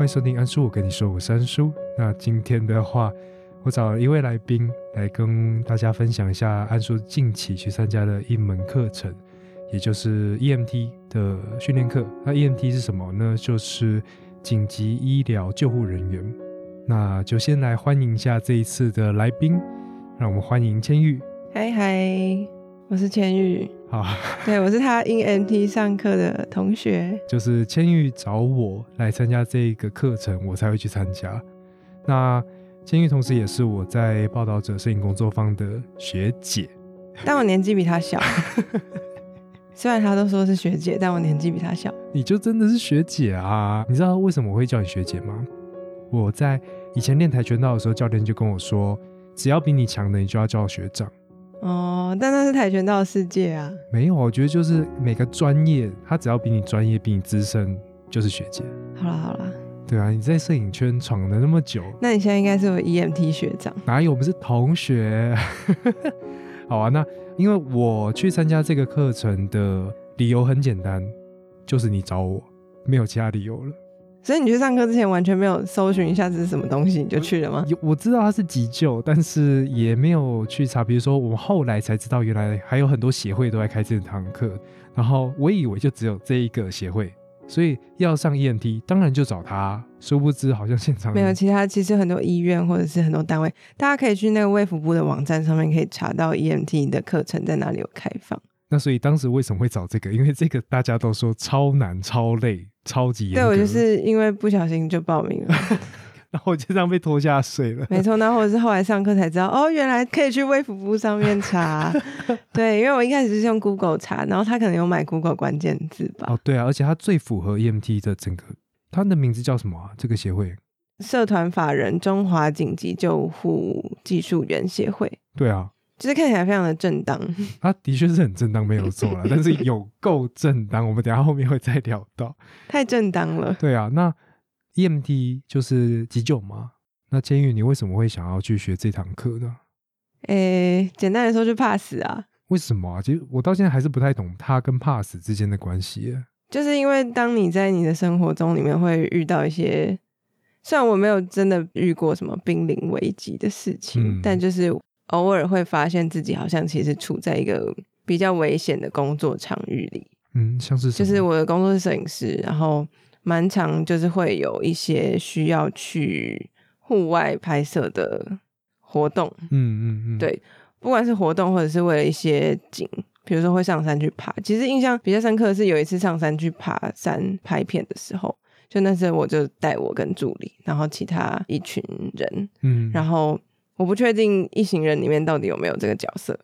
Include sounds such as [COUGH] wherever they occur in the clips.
欢迎收听安叔，我跟你说，我是安叔。那今天的话，我找了一位来宾来跟大家分享一下安叔近期去参加的一门课程，也就是 EMT 的训练课。那 EMT 是什么呢？就是紧急医疗救护人员。那就先来欢迎一下这一次的来宾，让我们欢迎千玉。嗨嗨，我是千玉。好，[LAUGHS] 对，我是他 ENT 上课的同学。就是千玉找我来参加这个课程，我才会去参加。那千玉同时也是我在报道者摄影工作坊的学姐，[LAUGHS] 但我年纪比他小。虽然他都说是学姐，但我年纪比他小。你就真的是学姐啊？你知道为什么我会叫你学姐吗？我在以前练跆拳道的时候，教练就跟我说，只要比你强的，你就要叫学长。哦，但那是跆拳道世界啊。没有，我觉得就是每个专业，他只要比你专业、比你资深，就是学姐。好了好了，对啊，你在摄影圈闯了那么久，那你现在应该是我 EMT 学长。哪有？我们是同学。[LAUGHS] 好啊，那因为我去参加这个课程的理由很简单，就是你找我，没有其他理由了。所以你去上课之前完全没有搜寻一下这是什么东西，你就去了吗？有，我知道它是急救，但是也没有去查。比如说，我们后来才知道，原来还有很多协会都在开这堂课。然后我以为就只有这一个协会，所以要上 EMT，当然就找他。殊不知，好像现场没有其他。其实很多医院或者是很多单位，大家可以去那个卫福部的网站上面可以查到 EMT 的课程在哪里有开放。那所以当时为什么会找这个？因为这个大家都说超难、超累。超级严对我就是因为不小心就报名了，[LAUGHS] 然后就这样被拖下水了。没错，那或者是后来上课才知道，哦，原来可以去微服部上面查。对，因为我一开始是用 Google 查，然后他可能有买 Google 关键字吧。哦，对啊，而且他最符合 EMT 的整个，他的名字叫什么啊？这个协会？社团法人中华紧急救护技术员协会。对啊。就是看起来非常的正当，他的确是很正当，没有错啦。[LAUGHS] 但是有够正当，我们等下后面会再聊到。太正当了。对啊，那 EMT 就是急救吗？那监狱你为什么会想要去学这堂课呢？诶，简单来说就怕死啊。为什么啊？其实我到现在还是不太懂他跟怕死之间的关系。就是因为当你在你的生活中里面会遇到一些，虽然我没有真的遇过什么濒临危机的事情，但就是。偶尔会发现自己好像其实处在一个比较危险的工作场域里，嗯，像是就是我的工作是摄影师，然后蛮常就是会有一些需要去户外拍摄的活动，嗯嗯嗯，对，不管是活动或者是为了一些景，比如说会上山去爬。其实印象比较深刻的是有一次上山去爬山拍片的时候，就那时候我就带我跟助理，然后其他一群人，嗯，然后。我不确定一行人里面到底有没有这个角色，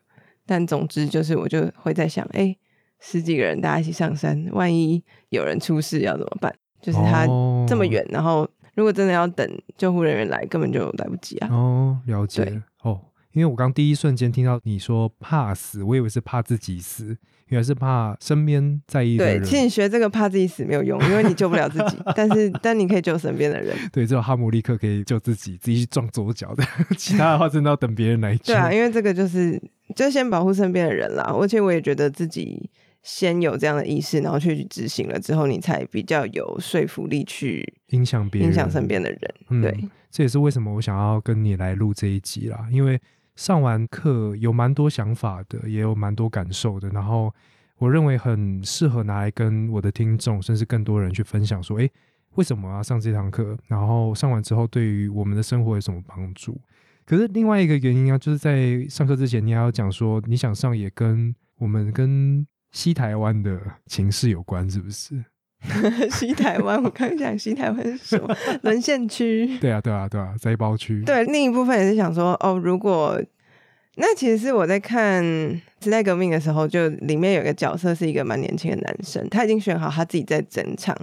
但总之就是我就会在想，哎，十几个人大家一起上山，万一有人出事要怎么办？就是他这么远，然后如果真的要等救护人员来，根本就来不及啊。哦，了解。哦，因为我刚第一瞬间听到你说怕死，我以为是怕自己死。原来是怕身边在意的人。对，其实你学这个怕自己死没有用，因为你救不了自己。[LAUGHS] 但是，但你可以救身边的人。对，只有哈姆立克可以救自己，自己去撞左脚的。[LAUGHS] 其他的话，真的要等别人来救。对啊，因为这个就是就先保护身边的人啦。而且我也觉得自己先有这样的意识，然后去执行了之后，你才比较有说服力去影响别人、影响身边的人。对，这也是为什么我想要跟你来录这一集啦，因为。上完课有蛮多想法的，也有蛮多感受的。然后我认为很适合拿来跟我的听众，甚至更多人去分享，说：诶，为什么要上这堂课？然后上完之后，对于我们的生活有什么帮助？可是另外一个原因啊，就是在上课之前，你还要讲说，你想上也跟我们跟西台湾的情势有关，是不是？[LAUGHS] 西台湾，我刚讲西台湾是什么？[LAUGHS] 沦陷区。对啊，对啊，对啊，灾包区。对，另一部分也是想说，哦，如果那其实是我在看时代革命的时候，就里面有个角色是一个蛮年轻的男生，他已经选好他自己在整场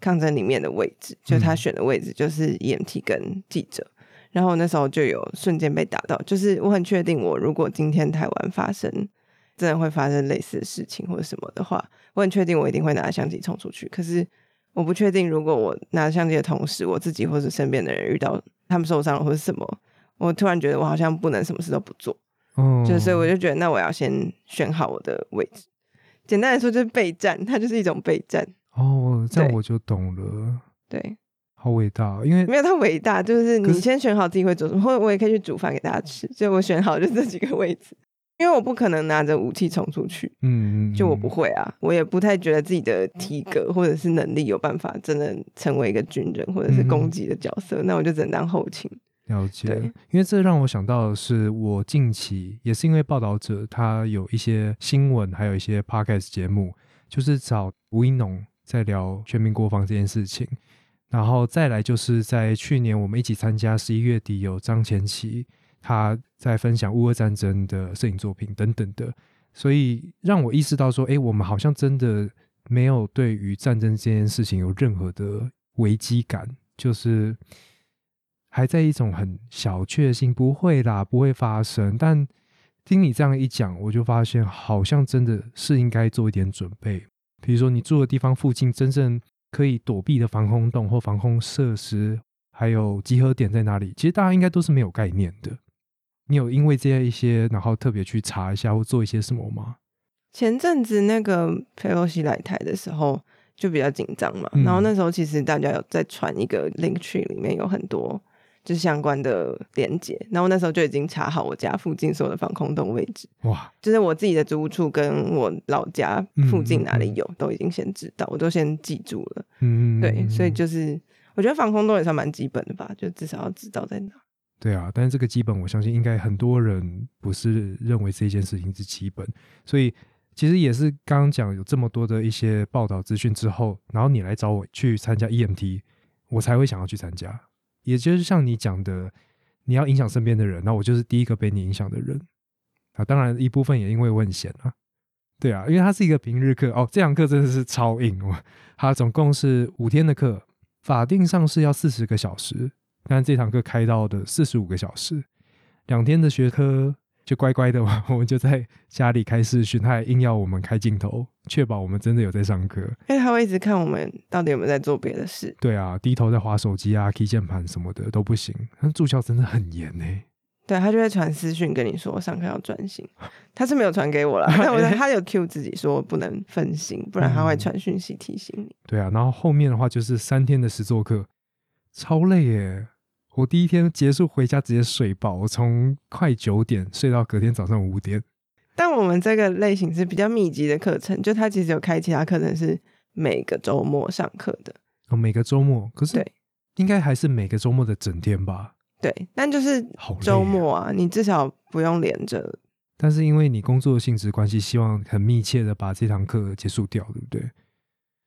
抗争里面的位置，就他选的位置就是 EMT 跟记者。然后那时候就有瞬间被打到，就是我很确定，我如果今天台湾发生。真的会发生类似的事情或者什么的话，我很确定我一定会拿着相机冲出去。可是我不确定，如果我拿着相机的同时，我自己或者身边的人遇到他们受伤了或者什么，我突然觉得我好像不能什么事都不做。哦，就所以我就觉得，那我要先选好我的位置。简单来说，就是备战，它就是一种备战。哦，这样我就懂了。对，好伟大，因为没有他伟大，就是你先选好自己会做什么，或者我也可以去煮饭给大家吃，所以我选好就这几个位置，因为我不可能拿着武器冲出去，嗯，嗯就我不嗯会啊，我也不太觉得自己的体格或者是能力有办法真的成为一个军人或者是嗯。攻击的角色，那我就只能当后勤。了解对，因为这让我想到的是，我近期也是因为报道者他有一些新闻，还有一些 podcast 节目，就是找吴一农在聊全民国防这件事情，然后再来就是在去年我们一起参加十一月底有张前琪他在分享乌俄战争的摄影作品等等的，所以让我意识到说，诶，我们好像真的没有对于战争这件事情有任何的危机感，就是还在一种很小确幸，不会啦，不会发生。但听你这样一讲，我就发现好像真的是应该做一点准备，比如说你住的地方附近真正可以躲避的防空洞或防空设施，还有集合点在哪里，其实大家应该都是没有概念的。你有因为这样一些，然后特别去查一下或做一些什么吗？前阵子那个佩洛西来台的时候就比较紧张嘛，嗯然后那时候其实大家有在传一个 link tree，里面有很多就是相关的连接，然后那时候就已经查好我家附近所有的防空洞位置，哇，就是我自己的租屋处跟我老家附近哪里有，都已经先知道，我都先记住了。嗯，对，所以就是我觉得防空洞也算蛮基本的吧，就至少要知道在哪。对啊，但是这个基本，我相信应该很多人不是认为这件事情是基本，所以其实也是刚刚讲有这么多的一些报道资讯之后，然后你来找我去参加 EMT，我才会想要去参加。也就是像你讲的，你要影响身边的人，那我就是第一个被你影响的人啊。当然一部分也因为我很闲啊，对啊，因为它是一个平日课哦，这堂课真的是超硬哦，它总共是五天的课，法定上是要四十个小时。但这堂课开到的四十五个小时，两天的学科就乖乖的，[LAUGHS] 我们就在家里开视讯，他还硬要我们开镜头，确保我们真的有在上课。因为他会一直看我们到底有没有在做别的事。对啊，低头在划手机啊、key 键盘什么的都不行。但助教真的很严呢、对他就会传私讯跟你说上课要专心，[LAUGHS] 他是没有传给我了，[LAUGHS] 但我他有 Q 自己说不能分心，不然他会传讯息提醒你。对啊，然后后面的话就是三天的实作课，超累耶。我第一天结束回家直接睡爆，我从快九点睡到隔天早上五点。但我们这个类型是比较密集的课程，就他其实有开其他课程是每个周末上课的，哦，每个周末，可是对应该还是每个周末的整天吧？对，但就是周啊末啊，你至少不用连着。但是因为你工作的性质关系，希望很密切的把这堂课结束掉，对不对？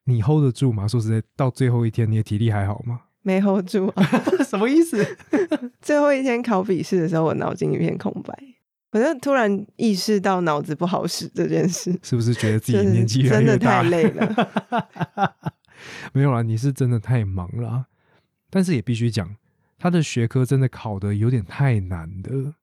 你 hold 得住吗？说实在，到最后一天，你的体力还好吗？没 hold 住啊！[LAUGHS] 什么意思？[LAUGHS] 最后一天考笔试的时候，我脑筋一片空白，我就突然意识到脑子不好使这件事，是不是觉得自己年纪真的？太累了。[LAUGHS] 没有啦，你是真的太忙了啊。但是也必须讲，他的学科真的考的有点太难了。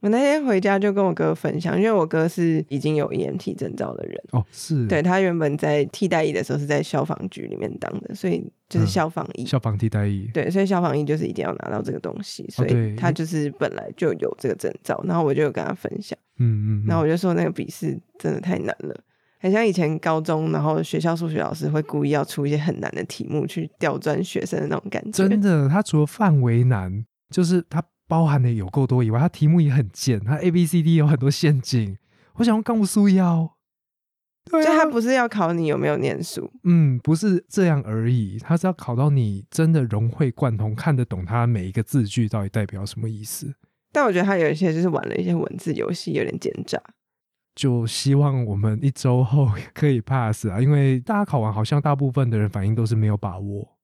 我那天回家就跟我哥分享，因为我哥是已经有 EMT 证照的人，哦，是，对他原本在替代役的时候是在消防局里面当的，所以就是嗯消防役。消防替代役，对，所以消防役就是一定要拿到这个东西，所以他就是本来就有这个证照，然后我就有跟他分享，嗯嗯，然后嗯我就说那个笔试真的太难了，很像以前高中，然后学校数学老师会故意要出一些很难的题目去刁钻学生的那种感觉。真的，他除了范围难，就是它包含的有够多以外，它题目也很贱，它 A B C D 有很多陷阱。我想要告诉要，对啊，就他不是要考你有没有念书，嗯，不是这样而已，它是要考到你真的融会贯通，看得懂它每一个字句到底代表什么意思。但我觉得他有一些就是玩了一些文字游戏，有点奸诈。就希望我们一周后可以 pass 啊，因为大家考完好像大部分的人反应都是没有把握。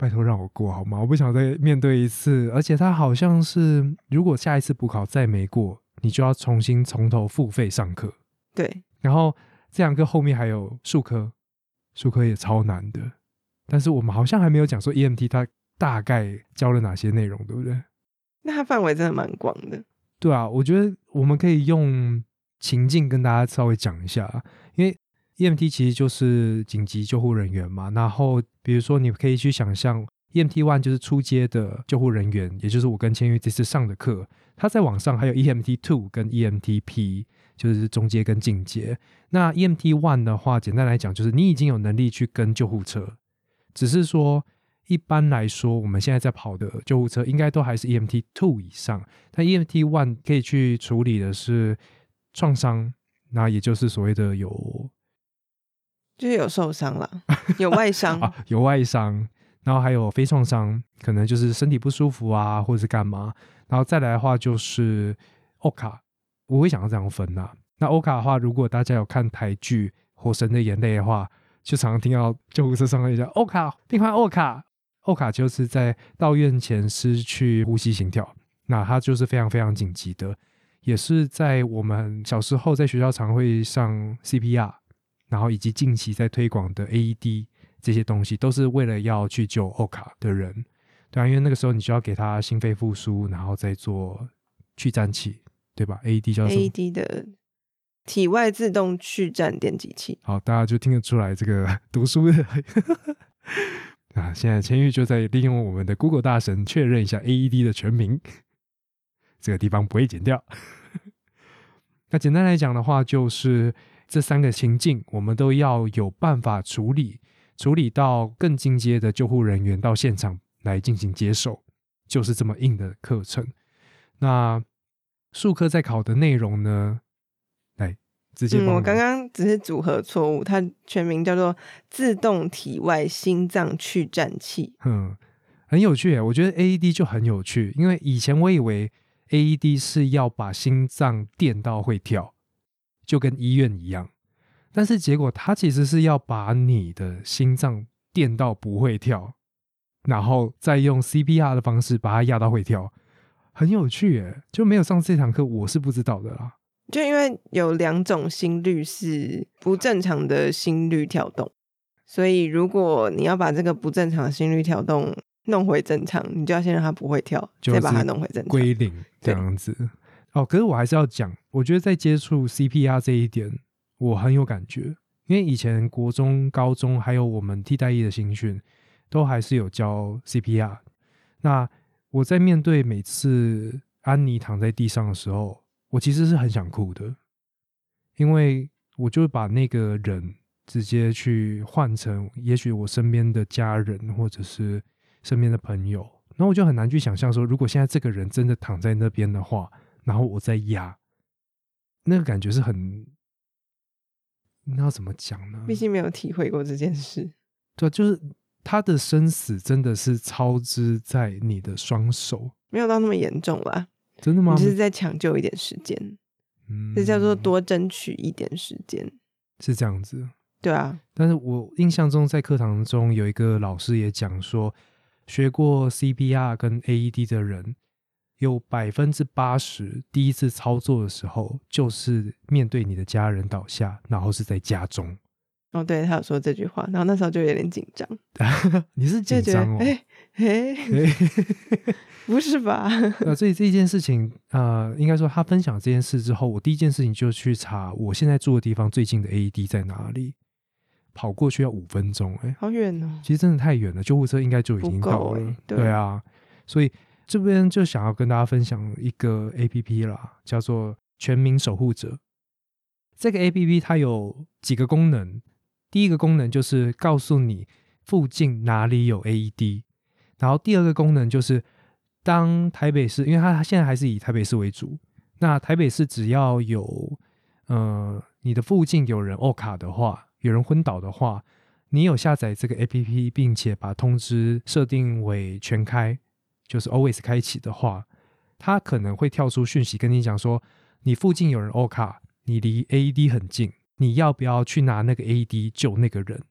拜托让我过好吗？我不想再面对一次，而且他好像是如果下一次补考再没过，你就要重新从头付费上课。对，然后这两个后面还有数科，数科也超难的。但是我们好像还没有讲说 EMT 它大概教了哪些内容，对不对？那它范围真的蛮广的。对啊，我觉得我们可以用情境跟大家稍微讲一下啊，因为 EMT 其实就是紧急救护人员嘛。然后比如说，你可以去想象 EMT One 就是初阶的救护人员，也就是我跟千玉这次上的课。他在网上还有 EMT Two 跟 EMT P，就是中阶跟进阶。那 EMT One 的话，简单来讲就是你已经有能力去跟救护车，只是说一般来说，我们现在在跑的救护车应该都还是 EMT two 以上，但 EMT one 可以去处理的是创伤，那也就是所谓的有就是有受伤了，[LAUGHS] 有外伤。[LAUGHS] 啊有外伤，然后还有非创伤，可能就是身体不舒服啊，或者是干嘛，然后再来的话就是欧卡，我会想要这样分呐、那欧卡的话，如果大家有看台剧《火神的眼泪》的话，就常常听到救护车上面叫欧卡，病患欧卡，欧卡就是在到院前失去呼吸心跳，那它就是非常非常紧急的，也是在我们小时候在学校常会上 CPR，然后以及近期在推广的 AED 这些东西，都是为了要去救欧卡的人，对啊，因为那个时候你就要给他心肺复苏，然后再做去颤器，对吧？AED 叫？AED 的体外自动去颤电击器。好，大家就听得出来这个 [LAUGHS] 读书的 [LAUGHS] 啊。现在千玉就在利用我们的 Google 大神确认一下 AED 的全名，这个地方不会剪掉。[LAUGHS] 那简单来讲的话，就是这三个情境，我们都要有办法处理，处理到更进阶的救护人员到现场来进行接手，就是这么硬的课程。那术科在考的内容呢？来，直接嗯，帮我刚刚只是组合错误，它全名叫做自动体外心脏去颤器。嗯，很有趣耶。我觉得 AED 就很有趣，因为以前我以为 AED 是要把心脏电到会跳，就跟医院一样，但是结果他其实是要把你的心脏电到不会跳，然后再用 CPR 的方式把它压到会跳，很有趣耶。就没有上这堂课，我是不知道的啦。就因为有两种心率是不正常的心率跳动，所以如果你要把这个不正常的心率跳动弄回正常，你就要先让它不会跳，就是再把它弄回正常。归零这样子。哦，可是我还是要讲，我觉得在接触 CPR 这一点，我很有感觉，因为以前国中、高中还有我们替代役的新训，都还是有教 CPR。那我在面对每次安妮躺在地上的时候，我其实是很想哭的，因为我就把那个人直接去换成，也许我身边的家人或者是身边的朋友，那我就很难去想象说，如果现在这个人真的躺在那边的话，然后我再压，那个感觉是很，那要怎么讲呢？毕竟没有体会过这件事。对啊，就是他的生死真的是操之在你的双手，没有到那么严重吧，真的吗你？只是在抢救一点时间，嗯这叫做多争取一点时间。是这样子。对啊，但是我印象中，在课堂中有一个老师也讲说，学过 CPR 跟 AED 的人，有百分之八十第一次操作的时候，就是面对你的家人倒下，然后是在家中。哦，对他有说这句话，然后那时候就有点紧张，[LAUGHS] 你是紧张哦？哎哎，[LAUGHS] 不是吧？呃，所以这件事情，呃，应该说他分享这件事之后，我第一件事情就去查我现在住的地方最近的 AED 在哪里，跑过去要五分钟、哎，好远哦。其实真的太远了，救护车应该就已经到了。对啊，所以这边就想要跟大家分享一个 A P P 啦，叫做全民守护者。这个 A P P 它有几个功能，第一个功能就是告诉你附近哪里有 A E D，然后第二个功能就是当台北市，因为它现在还是以台北市为主，那台北市只要有呃你的附近有人 O 卡的话，有人昏倒的话，你有下载这个 APP，并且把通知设定为全开，就是 always 开启的话，它可能会跳出讯息跟你讲说，你附近有人 O 卡，你离 AED 很近，你要不要去拿那个 AED 救那个人？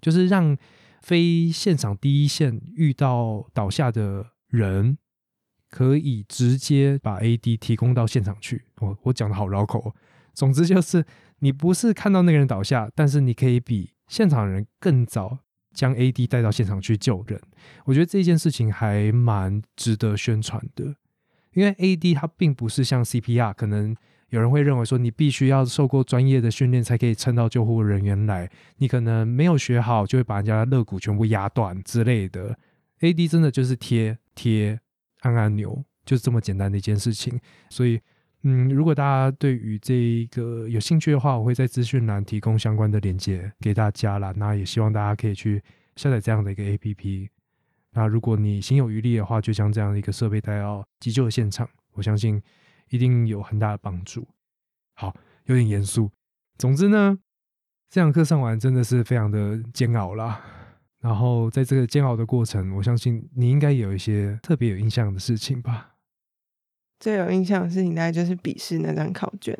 就是让非现场第一线遇到倒下的人，可以直接把 AD 提供到现场去。我我讲的好绕口、哦，总之就是你不是看到那个人倒下，但是你可以比现场人更早将 AD 带到现场去救人。我觉得这件事情还蛮值得宣传的，因为 AD 它并不是像 CPR，可能有人会认为说你必须要受过专业的训练才可以撑到救护人员来，你可能没有学好就会把人家肋骨全部压断之类的。AD 真的就是贴贴按按钮，就是这么简单的一件事情，所以。嗯，如果大家对于这一个有兴趣的话，我会在资讯栏提供相关的链接给大家啦。那也希望大家可以去下载这样的一个 APP。那如果你心有余力的话，就将这样的一个设备带到急救的现场，我相信一定有很大的帮助。好，有点严肃。总之呢，这堂课上完真的是非常的煎熬啦。然后在这个煎熬的过程，我相信你应该有一些特别有印象的事情吧。最有印象的事情大概就是笔试那张考卷，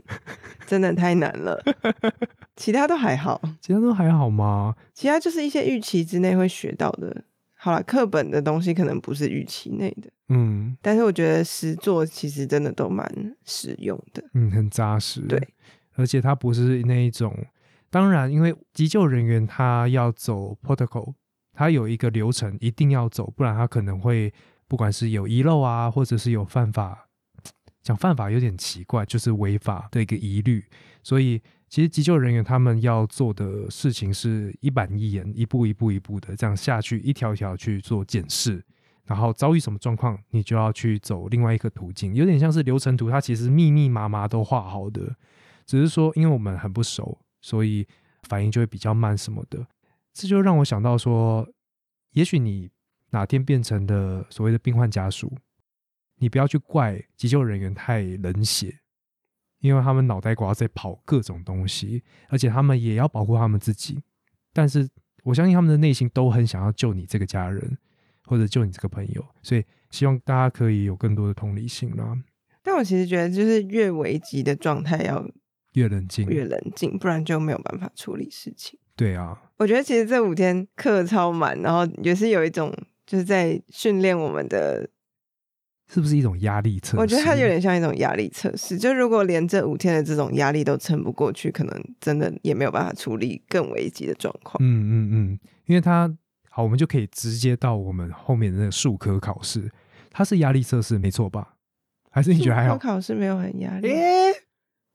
真的太难了。[LAUGHS] 其他都还好，其他都还好吗？其他就是一些预期之内会学到的。好了，课本的东西可能不是预期内的，嗯但是我觉得实作其实真的都蛮实用的。嗯，很扎实。对，而且它不是那一种，当然，因为急救人员他要走 protocol，他有一个流程一定要走，不然他可能会不管是有遗漏啊，或者是有犯法，讲犯法有点奇怪，就是违法的一个疑虑。所以其实急救人员他们要做的事情是一板一眼，一步一步一步的这样下去，一条一条去做检视。然后遭遇什么状况，你就要去走另外一个途径，有点像是流程图，它其实密密麻麻都画好的，只是说因为我们很不熟，所以反应就会比较慢什么的。这就让我想到说，也许你哪天变成了所谓的病患家属，你不要去怪急救人员太冷血，因为他们脑袋瓜在跑各种东西，而且他们也要保护他们自己。但是我相信他们的内心都很想要救你这个家人，或者救你这个朋友，所以希望大家可以有更多的同理心啦，但我其实觉得，就是越危急的状态要越冷静。越冷静，不然就没有办法处理事情。对啊，我觉得其实这五天课超满，然后也是有一种就是在训练我们的，是不是一种压力测试？我觉得它有点像一种压力测试。就如果连这五天的这种压力都撑不过去，可能真的也没有办法处理更危急的状况。嗯嗯嗯，因为它好，我们就可以直接到我们后面的那个数科考试，它是压力测试，没错吧？还是你觉得还好？考试没有很压力，诶、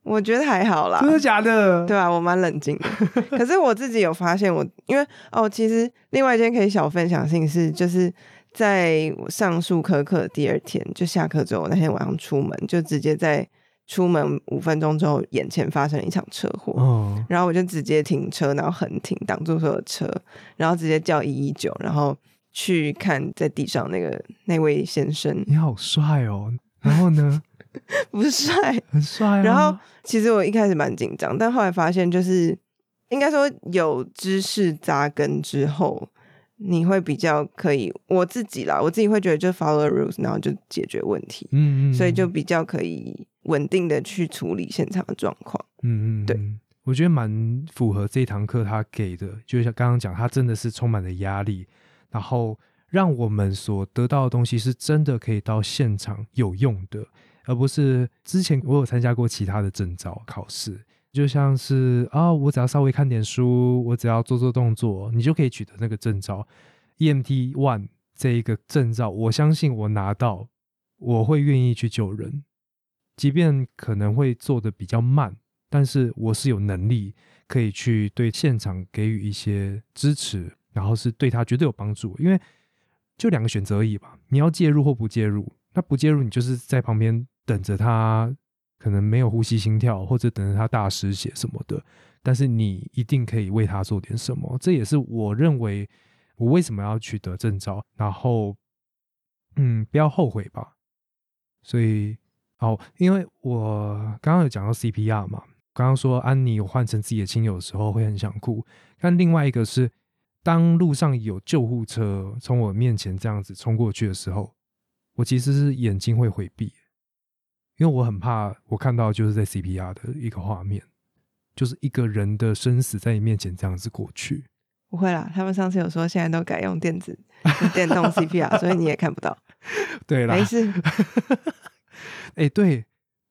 我觉得还好啦。真的假的？对啊，我蛮冷静的。可是我自己有发现我，因为哦，其实另外一件可以小分享的事情是，就是在我上数科课的第二天，就下课之后，那天晚上出门，就直接在出门五分钟之后，眼前发生了一场车祸。哦，然后我就直接停车，然后横停挡住所有车，然后直接叫一一九，然后去看在地上那个那位先生，你好帅哦！然后呢？[LAUGHS] 不帅，很帅啊。然后其实我一开始蛮紧张，但后来发现就是应该说有知识扎根之后，你会比较可以我自己啦，我自己会觉得就 follow rules，然后就解决问题，嗯嗯，所以就比较可以稳定的去处理现场的状况。嗯嗯，对嗯，我觉得蛮符合这堂课他给的，就像刚刚讲，他真的是充满了压力，然后让我们所得到的东西是真的可以到现场有用的，而不是之前我有参加过其他的证照考试，就像是啊，我只要稍微看点书，我只要做做动作，你就可以取得那个证照。EMT One 这一个证照，我相信我拿到，我会愿意去救人，即便可能会做的比较慢，但是我是有能力可以去对现场给予一些支持，然后是对他绝对有帮助。因为就两个选择而已吧，你要介入或不介入。那不介入，你就是在旁边等着他，可能没有呼吸、心跳，或者等着他大失血什么的。但是你一定可以为他做点什么，这也是我认为我为什么要取得证照，然后嗯，不要后悔吧。所以哦，因为我刚刚有讲到 CPR 嘛，刚刚说安妮有换成自己的亲友的时候会很想哭，但另外一个是当路上有救护车从我面前这样子冲过去的时候，我其实是眼睛会回避，因为我很怕我看到就是在 CPR 的一个画面，就是一个人的生死在你面前这样子过去。不会啦，他们上次有说现在都改用电子电动 CPR，所以你也看不到，[LAUGHS] 对啦，没事。[LAUGHS] 哎、对，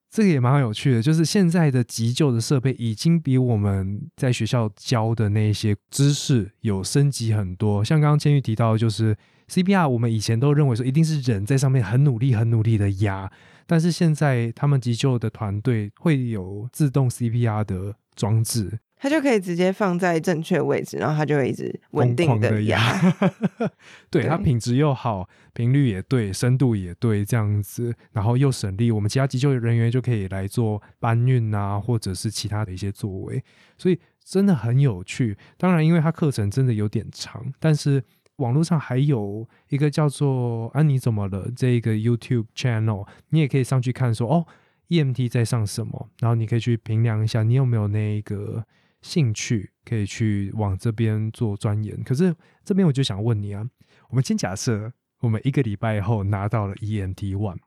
这个也蛮有趣的，就是现在的急救的设备已经比我们在学校教的那些知识有升级很多。像刚刚千玉提到的，就是 CPR，我们以前都认为说一定是人在上面很努力、很努力的压，但是现在他们急救的团队会有自动 CPR 的装置，它就可以直接放在正确位置，然后它就会一直稳定的压。[LAUGHS] 对，它品质又好，频率也对，深度也对，这样子，然后又省力，我们其他急救人员就可以来做搬运啊，或者是其他的一些作为，所以真的很有趣。当然，因为它课程真的有点长，但是网络上还有一个叫做“啊妮怎么了”这一个 YouTube channel，你也可以上去看说哦，EMT 在上什么，然后你可以去评量一下，你有没有那个兴趣可以去往这边做钻研。可是这边我就想问你啊，我们先假设我们一个礼拜后拿到了 EMT One，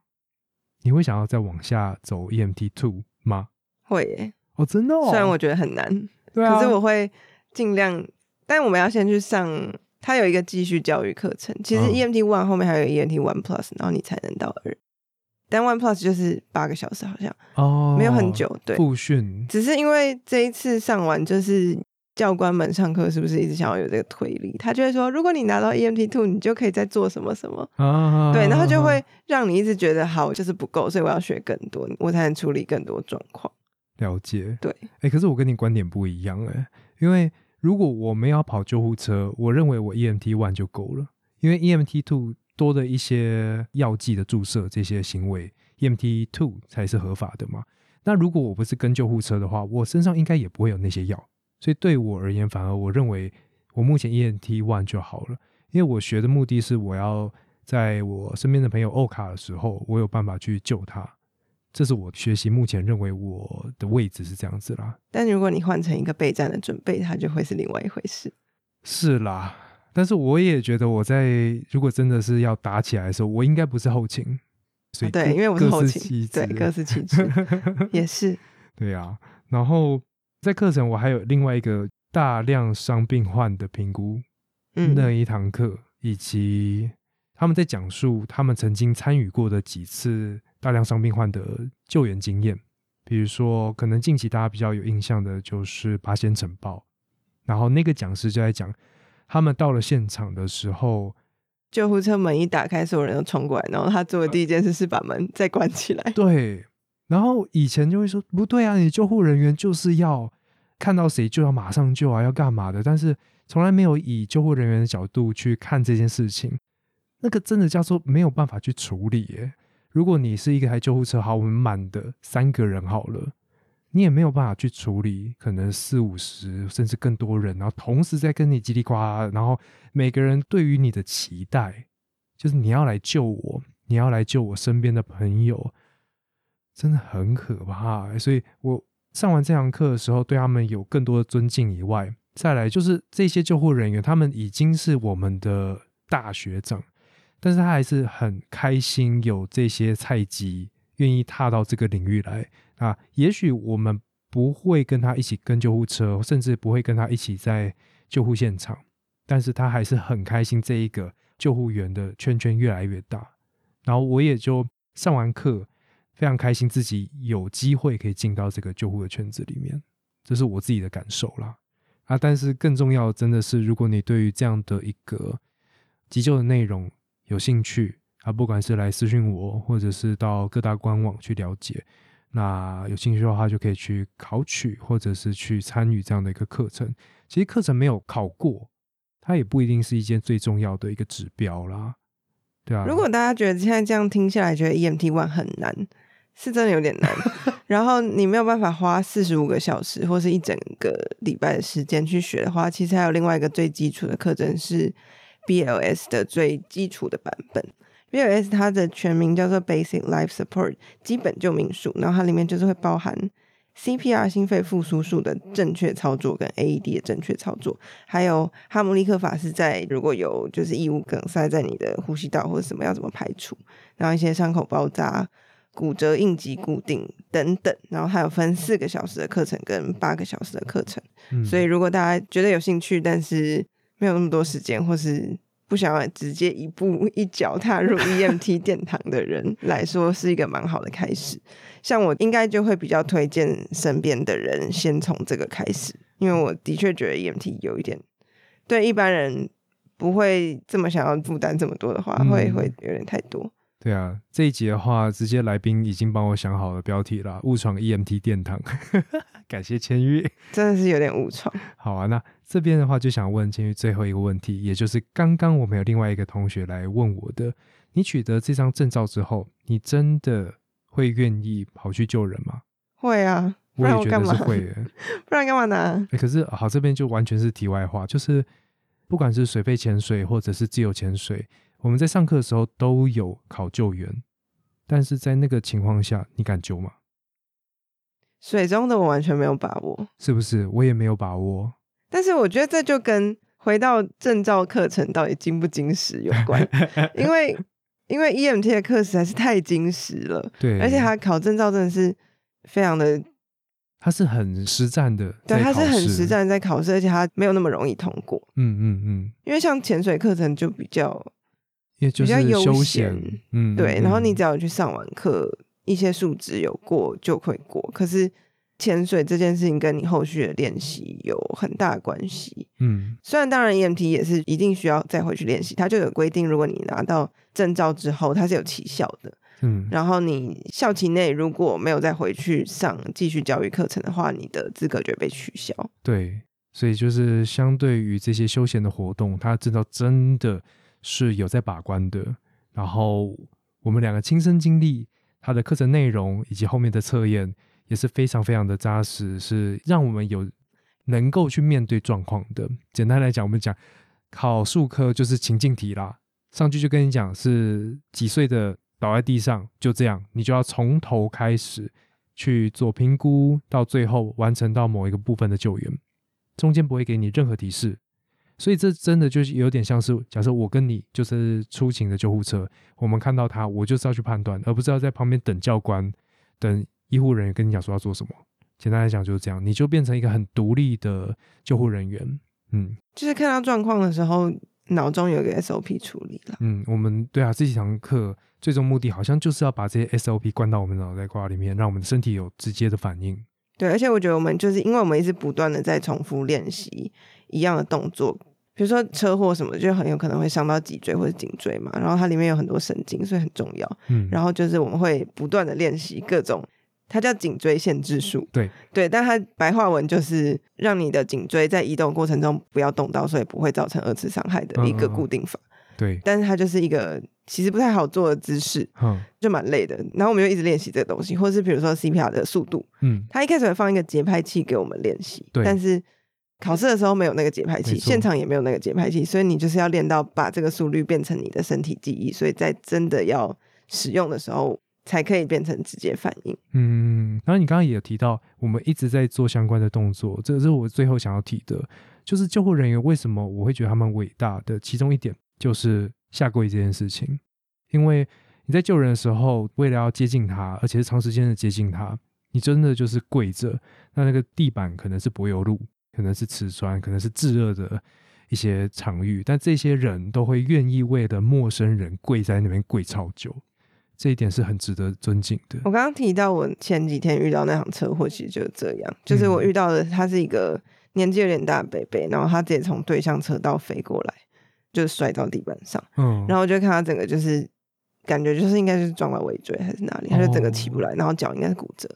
你会想要再往下走 EMT Two 吗？会耶，哦，真的哦，虽然我觉得很难，对啊，可是我会尽量。但我们要先去上，它有一个继续教育课程。其实嗯 EMT One 后面还有 EMT One Plus，然后你才能到二。但 One Plus 就是八个小时，好像哦，没有很久。对，复训只是因为这一次上完，就是教官们上课是不是一直想要有这个推力？他就会说，如果你拿到 EMT Two，你就可以再做什么什么。啊，对，然后就会让你一直觉得好就是不够，所以我要学更多，我才能处理更多状况。了解。对，哎，可是我跟你观点不一样哎，因为如果我没有跑救护车，我认为我 EMT one 就够了，因为 EMT two 多的一些药剂的注射这些行为，EMT two 才是合法的嘛。那如果我不是跟救护车的话，我身上应该也不会有那些药，所以对我而言，反而我认为我目前 EMT one 就好了，因为我学的目的是我要在我身边的朋友欧卡的时候，我有办法去救他。这是我学习目前认为我的位置是这样子啦。但如果你换成一个备战的准备，它就会是另外一回事。是啦，但是我也觉得我在如果真的是要打起来的时候，我应该不是后勤，所以各对，因为我是各后勤对，各司其职，[LAUGHS] 也是。对啊。然后在课程我还有另外一个大量伤病患的评估嗯，那一堂课，以及他们在讲述他们曾经参与过的几次大量伤病患的救援经验。比如说，可能近期大家比较有印象的就是八仙城堡，然后那个讲师就在讲，他们到了现场的时候，救护车门一打开，所有人都冲过来，然后他做的第一件事是把门再关起来。[LAUGHS] 对，然后以前就会说不对啊，你救护人员就是要看到谁就要马上救啊，要干嘛的，但是从来没有以救护人员的角度去看这件事情，那个真的叫做没有办法去处理耶。如果你是一个台救护车，好，我们满的三个人好了，你也没有办法去处理，可能四五十甚至更多人，然后同时在跟你叽里呱啦，然后每个人对于你的期待，就是你要来救我，你要来救我身边的朋友，真的很可怕。所以我上完这堂课的时候，对他们有更多的尊敬以外，再来就是这些救护人员，他们已经是我们的大学长。但是他还是很开心有这些菜鸡愿意踏到这个领域来啊。也许我们不会跟他一起跟救护车，甚至不会跟他一起在救护现场，但是他还是很开心这一个救护员的圈圈越来越大。然后我也就上完课，非常开心自己有机会可以进到这个救护的圈子里面，这是我自己的感受啦。啊，但是更重要的真的是，如果你对于这样的一个急救的内容，有兴趣啊，不管是来私讯我，或者是到各大官网去了解，那有兴趣的话就可以去考取，或者是去参与这样的一个课程。其实课程没有考过，它也不一定是一件最重要的一个指标啦，对啊。如果大家觉得现在这样听下来，觉得 EMT one 很难，是真的有点难。[LAUGHS] 然后你没有办法花四十五个小时或是一整个礼拜的时间去学的话，其实还有另外一个最基础的课程是 BLS 的最基础的版本。BLS 它的全名叫做 Basic Life Support 基本救命术，然后它里面就是会包含 CPR 心肺复苏术的正确操作跟 AED 的正确操作，还有哈姆立克法是在如果有就是异物梗塞在你的呼吸道或者什么要怎么排除，然后一些伤口包扎、骨折应急固定等等，然后它有分四个小时的课程跟八个小时的课程。嗯所以如果大家觉得有兴趣，但是没有那么多时间，或是不想要直接一步一脚踏入 [LAUGHS] EMT 殿堂的人来说，是一个蛮好的开始。像我应该就会比较推荐身边的人先从这个开始，因为我的确觉得 EMT 有一点对一般人不会这么想要负担这么多的话，嗯会会有点太多。对啊，这一集的话，直接来宾已经帮我想好了标题啦，误闯 EMT 殿堂，[LAUGHS] 感谢千玉。真的是有点误闯。好啊，那这边的话就想问千玉最后一个问题，也就是刚刚我们有另外一个同学来问我的，你取得这张证照之后，你真的会愿意跑去救人吗？会啊，不我也觉然我干嘛？得是会耶。[LAUGHS] 不然干嘛拿？欸可是好，这边就完全是题外话，就是不不管是水肺潜水或者是自由潜水，我们在上课的时候都有考救援，但是在那个情况下，你敢救吗？水中的我完全没有把握，是不是？我也没有把握。但是我觉得这就跟回到证照课程到底精不精实有关，[LAUGHS] 因为因为 EMT 的课实在是太精实了，对，而且他考证照真的是非常的，他是很实战的，对，他是很实实。战在考试，而且他没有那么容易通过，嗯嗯嗯，因为像潜水课程就比较也就比较悠是休闲闲，嗯，对，然后你嗯只要去上完课，一些数值有过就会过。可是潜水这件事情跟你后续的练习有很大的关系。嗯虽然当然 EMT 也是一定需要再回去练习，它就有规定，如果你拿到证照之后，它是有期效的。嗯然后你校期内如果没有再回去上继续教育课程的话，你的资格就会被取消。对，所以就是相对于这些休闲的活动，它证照真的是有在把关的。然后我们两个亲身经历，他的课程内容以及后面的测验也是非常非常的扎实，是让我们有能够去面对状况的。简单来讲，我们讲考数科就是情境题啦，上去就跟你讲是几岁的倒在地上，就这样，你就要从头开始去做评估，到最后完成到某一个部分的救援，中间不会给你任何提示。所以这真的就是有点像是，假设我跟你就是出勤的救护车，我们看到他，我就是要去判断，而不是要在旁边等教官、等医护人员跟你讲说要做什么。简单来讲就是这样，你就变成一个很独立的救护人员。嗯就是看到状况的时候，脑中有一个 SOP 处理了。嗯，我们对啊，这几堂课最终目的好像就是要把这些 SOP 灌到我们脑袋瓜里面，让我们的身体有直接的反应。对，而且我觉得我们就是因为我们一直不断的在重复练习一样的动作，比如说车祸什么的，就很有可能会伤到脊椎或者颈椎嘛。然后它里面有很多神经，所以很重要。嗯，然后就是我们会不断的练习各种，它叫颈椎限制术。对对，但它白话文就是让你的颈椎在移动过程中不要动到，所以不会造成二次伤害的一个嗯嗯嗯固定法。对，但是它就是一个其实不太好做的姿势，嗯就蛮累的。然后我们就一直练习这个东西，或是比如说 CPR 的速度，嗯他一开始会放一个节拍器给我们练习，对但是考试的时候没有那个节拍器，现场也没有那个节拍器，所以你就是要练到把这个速率变成你的身体记忆，所以在真的要使用的时候才可以变成直接反应。嗯，然后你刚刚也有提到，我们一直在做相关的动作，这个是我最后想要提的，就是救护人员为什么我会觉得他们伟大的其中一点就是下跪这件事情，因为你在救人的时候，为了要接近他，而且是长时间的接近他，你真的就是跪着，那那个地板可能是柏油路，可能是瓷砖，可能是炙热的一些场域，但这些人都会愿意为了陌生人跪在那边跪超久，这一点是很值得尊敬的。我刚刚提到我前几天遇到那场车祸，其实就是这样，就是我嗯遇到的他是一个年纪有点大的北北，然后他直接从对向车道飞过来，就是摔到地板上。嗯，然后我就看他整个就是感觉就是应该就是撞到尾椎还是哪里，他就整个起不哦来，然后脚应该是骨折。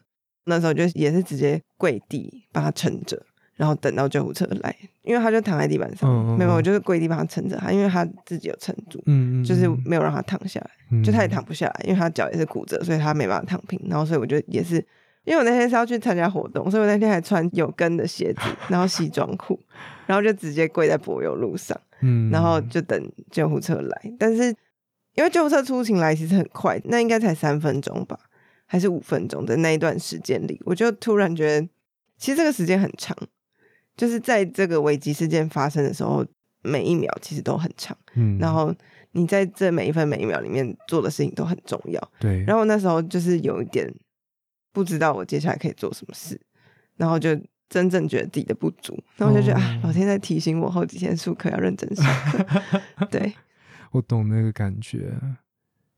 那时候就也是直接跪地把他撑着，然后等到救护车来，因为他就躺在地板上，嗯嗯没有，嗯我就是跪地帮他撑着他，因为他自己有撑住，嗯，嗯就是嗯没有让他躺下来，嗯就他也躺不下来，因为他脚也是骨折，所以他没办法躺平。然后所以我就也是，因为我那天是要去参加活动，所以我那天还穿有跟的鞋子，然后西装裤，然后就直接跪在柏油路上。嗯，然后就等救护车来。但是因为救护车出勤来其实很快，那应该才三分钟吧，还是五分钟的那一段时间里，我就突然觉得，其实这个时间很长，就是在这个危机事件发生的时候，每一秒其实都很长。嗯，然后你在这每一分每一秒里面做的事情都很重要。对，然后那时候就是有一点不知道我接下来可以做什么事，然后就真正觉得自己的不足，然后我就觉得、啊哦，老天在提醒我后几天术课要认真上课。[LAUGHS] 对，我懂那个感觉，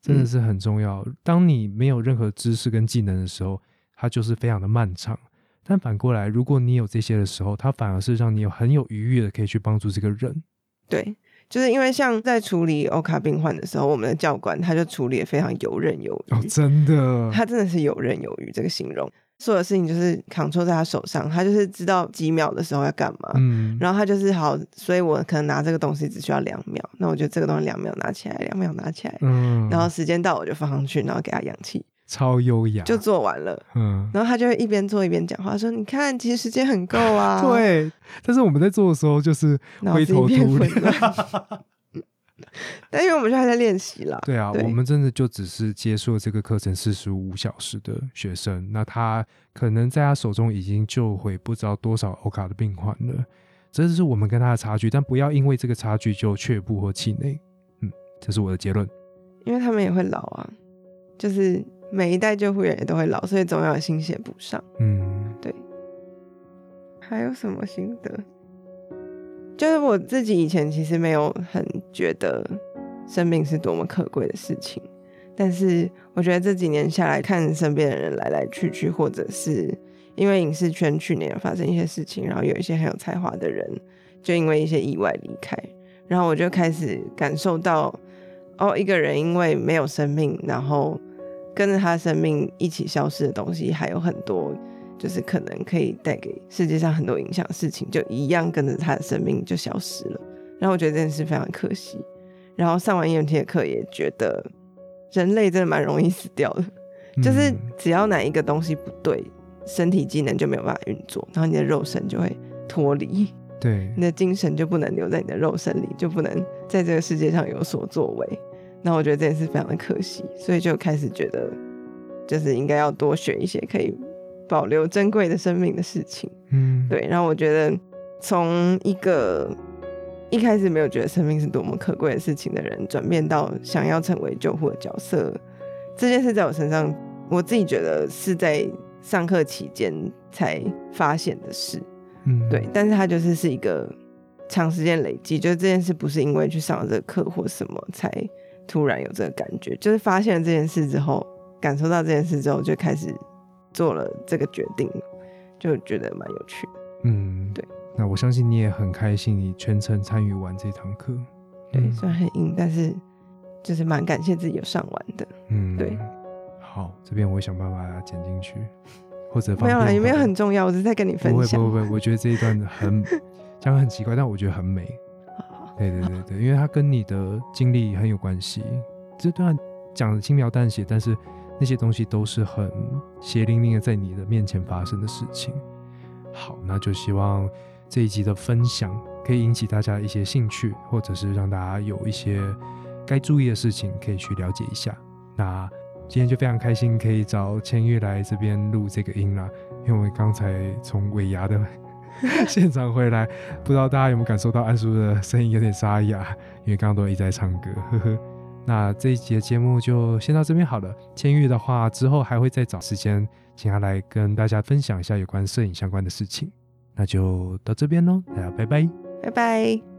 真的嗯是很重要。当你没有任何知识跟技能的时候，它就是非常的漫长。但反过来，如果你有这些的时候，它反而是让你有很有余裕的可以去帮助这个人。对，就是因为像在处理欧卡病患的时候，我们的教官他就处理的非常游刃有余，哦，真的，他真的是游刃有余这个形容，所有事情就是 control 在他手上，他就是知道几秒的时候要干嘛。嗯，然后他就是好，所以我可能拿这个东西只需要两秒，那我觉得这个东西两秒拿起来，两秒拿起来，嗯，然后时间到我就放上去，然后给他氧气，超优雅，就做完了。嗯，然后他就会一边做一边讲话，说：“你看，其实时间很够啊。[LAUGHS] ”，对。但是我们在做的时候就是灰头土脸。[LAUGHS] 但因为我们现在在练习了，对啊，我们真的就只是接受这个课程四十五小时的学生，那他可能在他手中已经救回不知道多少欧卡的病患了，这是我们跟他的差距，但不要因为这个差距就却步或气馁，嗯，这是我的结论。因为他们也会老啊，就是每一代救护员也都会老，所以总要有新血补上。嗯，对。还有什么心得？就是我自己以前其实没有很觉得生命是多么可贵的事情，但是我觉得这几年下来看身边的人来来去去，或者是因为影视圈去年发生一些事情，然后有一些很有才华的人就因为一些意外离开，然后我就开始感受到，哦，一个人因为没有生命，然后跟着他生命一起消失的东西还有很多。就是可能可以带给世界上很多影响的事情，就一样跟着他的生命就消失了。然后我觉得这件事非常可惜。然后上完 EMT 的课也觉得，人类真的蛮容易死掉的。就是只要哪一个东西不对，身体机能就没有办法运作，然后你的肉身就会脱离，对，你的精神就不能留在你的肉身里，就不能在这个世界上有所作为。那我觉得这件事非常的可惜，所以就开始觉得，就是应该要多学一些可以。保留珍贵的生命的事情，嗯，对。然后我觉得，从一个一开始没有觉得生命是多么可贵的事情的人，转变到想要成为救护的角色，这件事在我身上，我自己觉得是在上课期间才发现的事，嗯，对。但是它就是是一个长时间累积，就是这件事不是因为去上了这个课或什么才突然有这个感觉，就是发现了这件事之后，感受到这件事之后，就开始。做了这个决定，就觉得蛮有趣。嗯，对。那我相信你也很开心，你全程参与完这堂课。对，虽然很硬，但是就是蛮感谢自己有上完的。嗯，对。好，这边我会想办法剪进去，或者没有啦，也没有很重要，我是在跟你分享。不会不会不会，我觉得这一段很 [LAUGHS] 讲很奇怪，但我觉得很美。对对对对，因为它跟你的经历很有关系。这段讲的轻描淡写，但是。那些东西都是很血淋淋的在你的面前发生的事情。好，那就希望这一集的分享可以引起大家一些兴趣，或者是让大家有一些该注意的事情可以去了解一下。那今天就非常开心可以找千玉来这边录这个音啦，因为我刚才从尾牙的 [LAUGHS] 现场回来，不知道大家有没有感受到安叔的声音有点沙哑，因为刚刚都一直在唱歌，呵呵。那这一集的节目就先到这边好了。千玉的话，之后还会再找时间请他来跟大家分享一下有关摄影相关的事情。那就到这边喽，大家拜拜，拜拜。